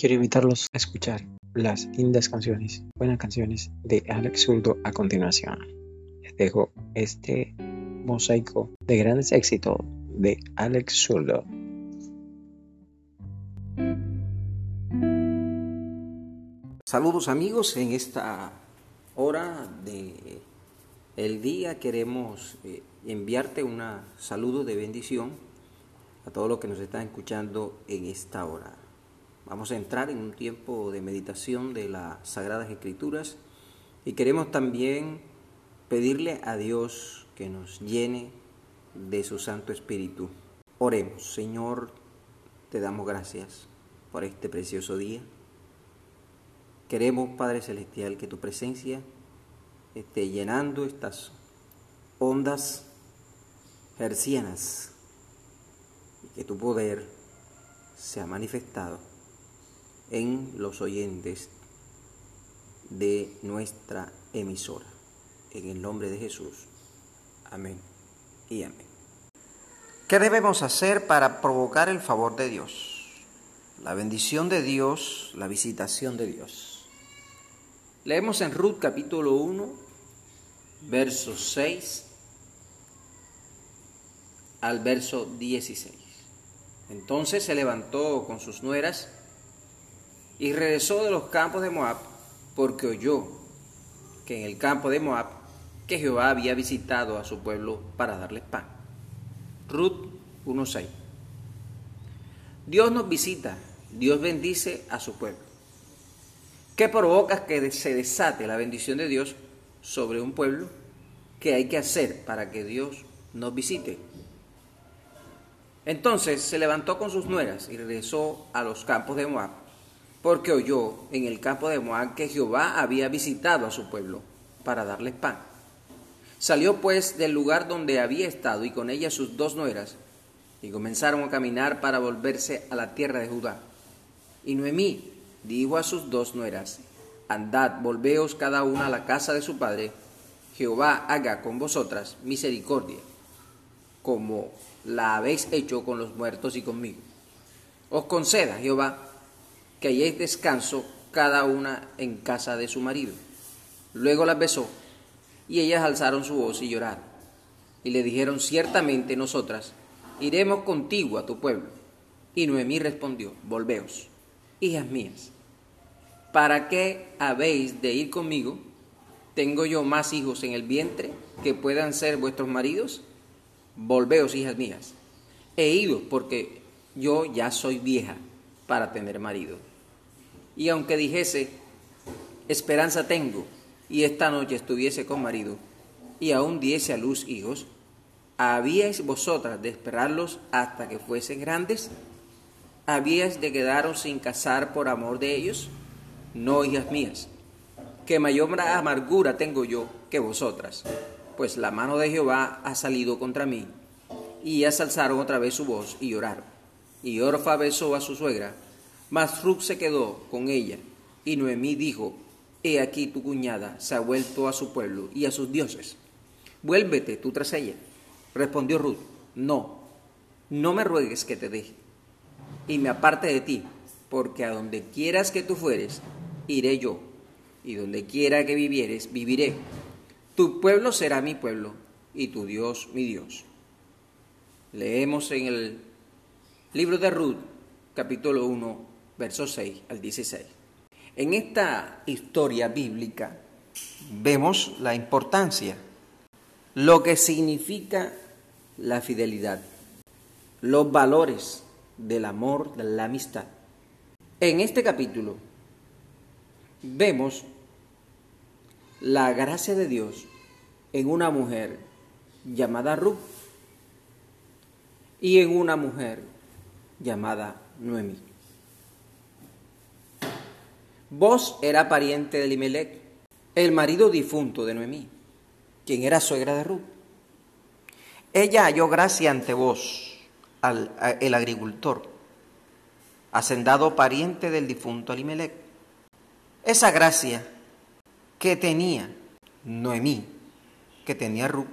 quiero invitarlos a escuchar las lindas canciones, buenas canciones de Alex Zurdo a continuación. Les dejo este mosaico de grandes éxitos de Alex Zurdo. Saludos amigos, en esta hora de el día queremos eh, enviarte un saludo de bendición a todos los que nos están escuchando en esta hora. Vamos a entrar en un tiempo de meditación de las Sagradas Escrituras y queremos también pedirle a Dios que nos llene de su Santo Espíritu. Oremos, Señor, te damos gracias por este precioso día. Queremos, Padre Celestial, que tu presencia esté llenando estas ondas hercianas y que tu poder sea manifestado en los oyentes de nuestra emisora. En el nombre de Jesús. Amén y amén. ¿Qué debemos hacer para provocar el favor de Dios? La bendición de Dios, la visitación de Dios. Leemos en Ruth capítulo 1, versos 6 al verso 16. Entonces se levantó con sus nueras y regresó de los campos de Moab porque oyó que en el campo de Moab que Jehová había visitado a su pueblo para darles pan. Ruth 1.6 Dios nos visita, Dios bendice a su pueblo. ¿Qué provoca que se desate la bendición de Dios sobre un pueblo? ¿Qué hay que hacer para que Dios nos visite? Entonces se levantó con sus nueras y regresó a los campos de Moab porque oyó en el campo de Moab que Jehová había visitado a su pueblo para darles pan. Salió pues del lugar donde había estado y con ella sus dos nueras, y comenzaron a caminar para volverse a la tierra de Judá. Y Noemí dijo a sus dos nueras, Andad, volveos cada una a la casa de su padre, Jehová haga con vosotras misericordia, como la habéis hecho con los muertos y conmigo. Os conceda Jehová que halléis descanso cada una en casa de su marido. Luego las besó, y ellas alzaron su voz y lloraron. Y le dijeron, ciertamente nosotras iremos contigo a tu pueblo. Y Noemí respondió, volveos, hijas mías, ¿para qué habéis de ir conmigo? ¿Tengo yo más hijos en el vientre que puedan ser vuestros maridos? Volveos, hijas mías. He ido porque yo ya soy vieja para tener marido. Y aunque dijese, esperanza tengo, y esta noche estuviese con marido, y aún diese a luz hijos, ¿habíais vosotras de esperarlos hasta que fuesen grandes? ¿Habíais de quedaros sin casar por amor de ellos? No, hijas mías, que mayor amargura tengo yo que vosotras, pues la mano de Jehová ha salido contra mí. Y ellas alzaron otra vez su voz y lloraron. Y Orfa besó a su suegra, mas Ruth se quedó con ella, y Noemí dijo, He aquí tu cuñada se ha vuelto a su pueblo y a sus dioses. Vuélvete tú tras ella. Respondió Ruth, No, no me ruegues que te deje, y me aparte de ti, porque a donde quieras que tú fueres, iré yo, y donde quiera que vivieres, viviré. Tu pueblo será mi pueblo, y tu Dios mi Dios. Leemos en el libro de Ruth, capítulo 1, versos 6 al 16. En esta historia bíblica vemos la importancia, lo que significa la fidelidad, los valores del amor, de la amistad. En este capítulo vemos la gracia de Dios en una mujer llamada Ruth y en una mujer llamada Noemí. Vos era pariente de Limelec, el marido difunto de Noemí, quien era suegra de Ruth. Ella halló gracia ante vos, al, el agricultor, hacendado pariente del difunto Limelec. Esa gracia que tenía Noemí, que tenía Ruth,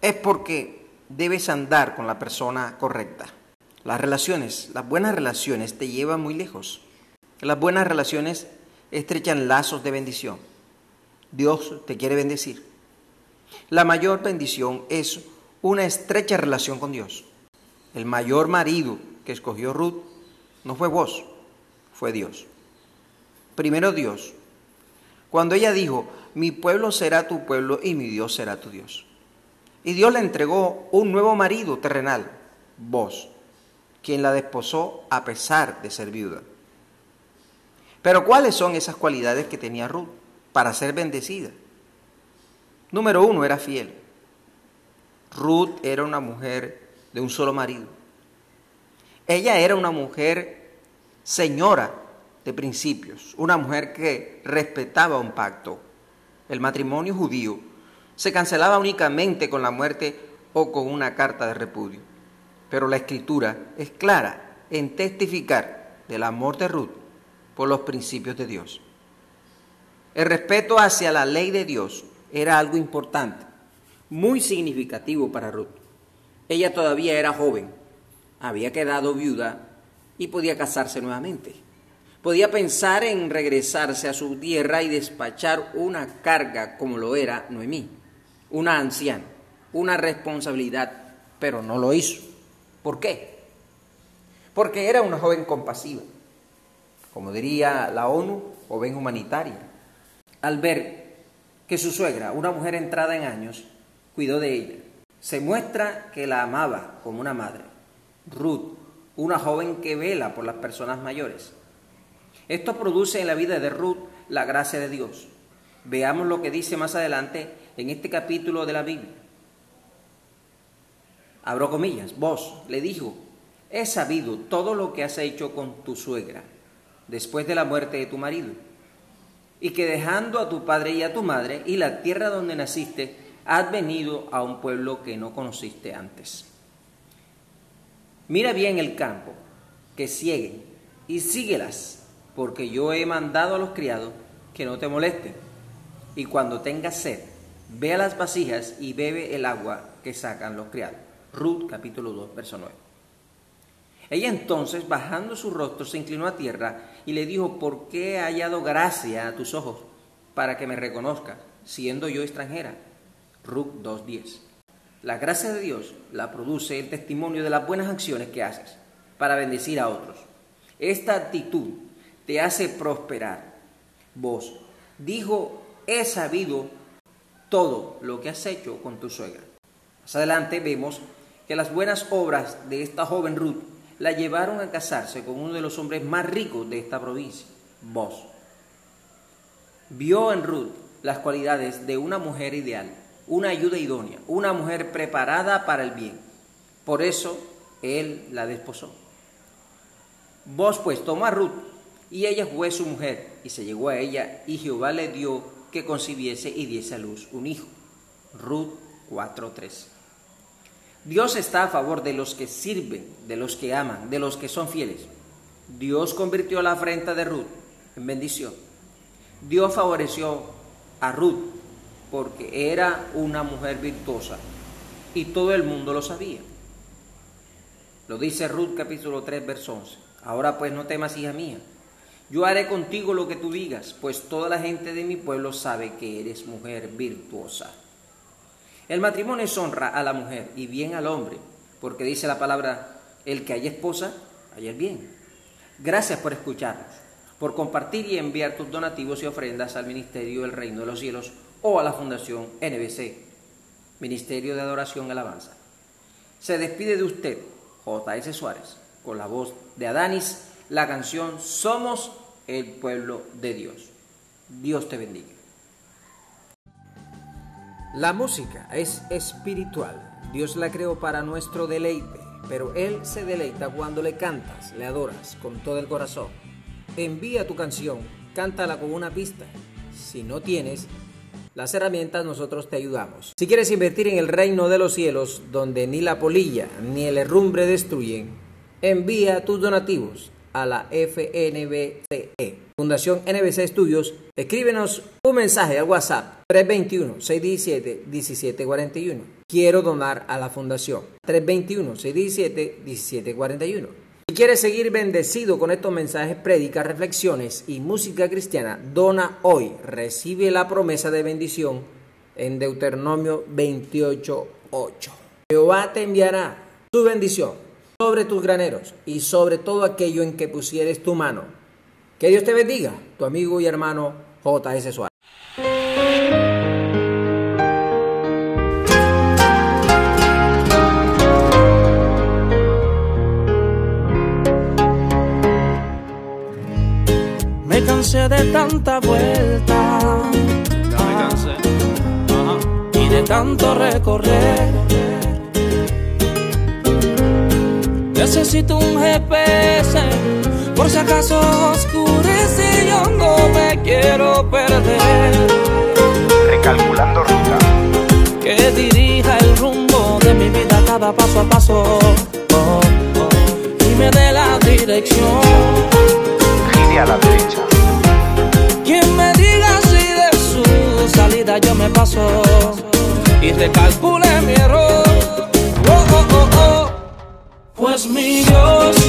es porque debes andar con la persona correcta. Las relaciones, las buenas relaciones te llevan muy lejos. Las buenas relaciones estrechan lazos de bendición. Dios te quiere bendecir. La mayor bendición es una estrecha relación con Dios. El mayor marido que escogió Ruth no fue vos, fue Dios. Primero Dios. Cuando ella dijo, mi pueblo será tu pueblo y mi Dios será tu Dios. Y Dios le entregó un nuevo marido terrenal, vos, quien la desposó a pesar de ser viuda. Pero ¿cuáles son esas cualidades que tenía Ruth para ser bendecida? Número uno, era fiel. Ruth era una mujer de un solo marido. Ella era una mujer señora de principios, una mujer que respetaba un pacto. El matrimonio judío se cancelaba únicamente con la muerte o con una carta de repudio. Pero la escritura es clara en testificar del amor de Ruth por los principios de Dios. El respeto hacia la ley de Dios era algo importante, muy significativo para Ruth. Ella todavía era joven, había quedado viuda y podía casarse nuevamente. Podía pensar en regresarse a su tierra y despachar una carga como lo era Noemí, una anciana, una responsabilidad, pero no lo hizo. ¿Por qué? Porque era una joven compasiva, como diría la ONU, joven humanitaria. Al ver que su suegra, una mujer entrada en años, cuidó de ella, se muestra que la amaba como una madre. Ruth, una joven que vela por las personas mayores. Esto produce en la vida de Ruth la gracia de Dios. Veamos lo que dice más adelante en este capítulo de la Biblia. Abro comillas, vos le dijo, he sabido todo lo que has hecho con tu suegra después de la muerte de tu marido, y que dejando a tu padre y a tu madre y la tierra donde naciste, has venido a un pueblo que no conociste antes. Mira bien el campo, que cieguen, y síguelas, porque yo he mandado a los criados que no te molesten. Y cuando tengas sed, ve a las vasijas y bebe el agua que sacan los criados. Ruth capítulo 2, verso 9. Ella entonces, bajando su rostro, se inclinó a tierra y le dijo, ¿por qué he hallado gracia a tus ojos para que me reconozcas, siendo yo extranjera? Ruth 2.10. La gracia de Dios la produce el testimonio de las buenas acciones que haces para bendecir a otros. Esta actitud te hace prosperar. Vos, dijo, he sabido todo lo que has hecho con tu suegra. Más adelante vemos que las buenas obras de esta joven Ruth la llevaron a casarse con uno de los hombres más ricos de esta provincia, Vos. Vio en Ruth las cualidades de una mujer ideal una ayuda idónea, una mujer preparada para el bien. Por eso él la desposó. Vos pues tomó a Ruth, y ella fue su mujer, y se llegó a ella, y Jehová le dio que concibiese y diese a luz un hijo. Ruth 4:3. Dios está a favor de los que sirven, de los que aman, de los que son fieles. Dios convirtió la afrenta de Ruth en bendición. Dios favoreció a Ruth porque era una mujer virtuosa y todo el mundo lo sabía. Lo dice Ruth capítulo 3, verso 11. Ahora pues no temas, hija mía. Yo haré contigo lo que tú digas, pues toda la gente de mi pueblo sabe que eres mujer virtuosa. El matrimonio es honra a la mujer y bien al hombre, porque dice la palabra, el que haya esposa, haya el bien. Gracias por escucharnos, por compartir y enviar tus donativos y ofrendas al Ministerio del Reino de los Cielos o a la Fundación NBC, Ministerio de Adoración y Alabanza. Se despide de usted, J.S. Suárez, con la voz de Adanis, la canción Somos el pueblo de Dios. Dios te bendiga. La música es espiritual. Dios la creó para nuestro deleite, pero Él se deleita cuando le cantas, le adoras con todo el corazón. Envía tu canción, cántala con una pista. Si no tienes, las herramientas nosotros te ayudamos. Si quieres invertir en el reino de los cielos, donde ni la polilla ni el herrumbre destruyen, envía tus donativos a la FNBCE. Fundación NBC Estudios, escríbenos un mensaje al WhatsApp 321-617-1741. Quiero donar a la fundación 321-617-1741. Si quieres seguir bendecido con estos mensajes, prédicas, reflexiones y música cristiana, dona hoy. Recibe la promesa de bendición en Deuteronomio 28.8. Jehová te enviará su bendición sobre tus graneros y sobre todo aquello en que pusieres tu mano. Que Dios te bendiga, tu amigo y hermano J.S. Suárez. Me cansé de tanta vuelta. Ya me cansé. Ajá. y de tanto recorrer. Necesito un GPS por si acaso oscurece y yo no me quiero perder. Recalculando ruta. Que dirija el rumbo de mi vida cada paso a paso oh, oh, y me dé la dirección. Gire a la derecha. Quien me diga si de su salida yo me paso y recalcule mi error. Oh, oh, oh, oh. Pues mi Dios